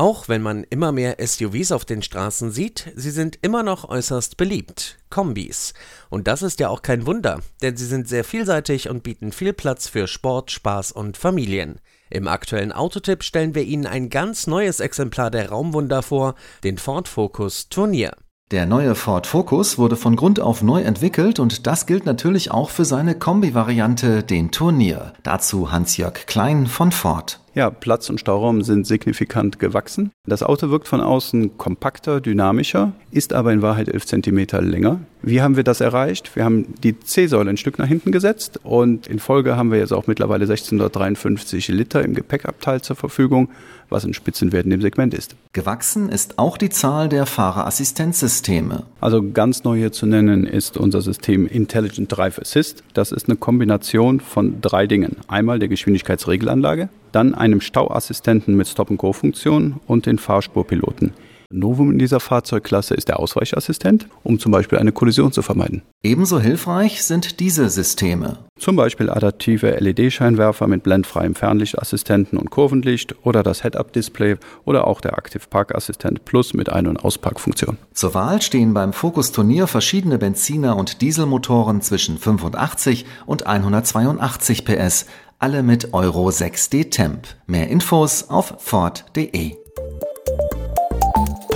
Auch wenn man immer mehr SUVs auf den Straßen sieht, sie sind immer noch äußerst beliebt. Kombis. Und das ist ja auch kein Wunder, denn sie sind sehr vielseitig und bieten viel Platz für Sport, Spaß und Familien. Im aktuellen Autotipp stellen wir Ihnen ein ganz neues Exemplar der Raumwunder vor, den Ford Focus Turnier. Der neue Ford Focus wurde von Grund auf neu entwickelt und das gilt natürlich auch für seine Kombi-Variante, den Turnier. Dazu Hans-Jörg Klein von Ford. Ja, Platz und Stauraum sind signifikant gewachsen. Das Auto wirkt von außen kompakter, dynamischer, ist aber in Wahrheit 11 cm länger. Wie haben wir das erreicht? Wir haben die C-Säule ein Stück nach hinten gesetzt und in Folge haben wir jetzt auch mittlerweile 1653 Liter im Gepäckabteil zur Verfügung, was ein Spitzenwert in dem Segment ist. Gewachsen ist auch die Zahl der Fahrerassistenzsysteme. Also ganz neu hier zu nennen ist unser System Intelligent Drive Assist. Das ist eine Kombination von drei Dingen. Einmal der Geschwindigkeitsregelanlage, dann einem Stauassistenten mit Stop-and-Go-Funktion und den Fahrspurpiloten. Novum in dieser Fahrzeugklasse ist der Ausweichassistent, um zum Beispiel eine Kollision zu vermeiden. Ebenso hilfreich sind diese Systeme. Zum Beispiel adaptive LED-Scheinwerfer mit blendfreiem Fernlichtassistenten und Kurvenlicht oder das Head-Up-Display oder auch der Active Park Assistent Plus mit Ein- und Ausparkfunktion. Zur Wahl stehen beim Focus Turnier verschiedene Benziner- und Dieselmotoren zwischen 85 und 182 PS, alle mit Euro 6D Temp. Mehr Infos auf ford.de.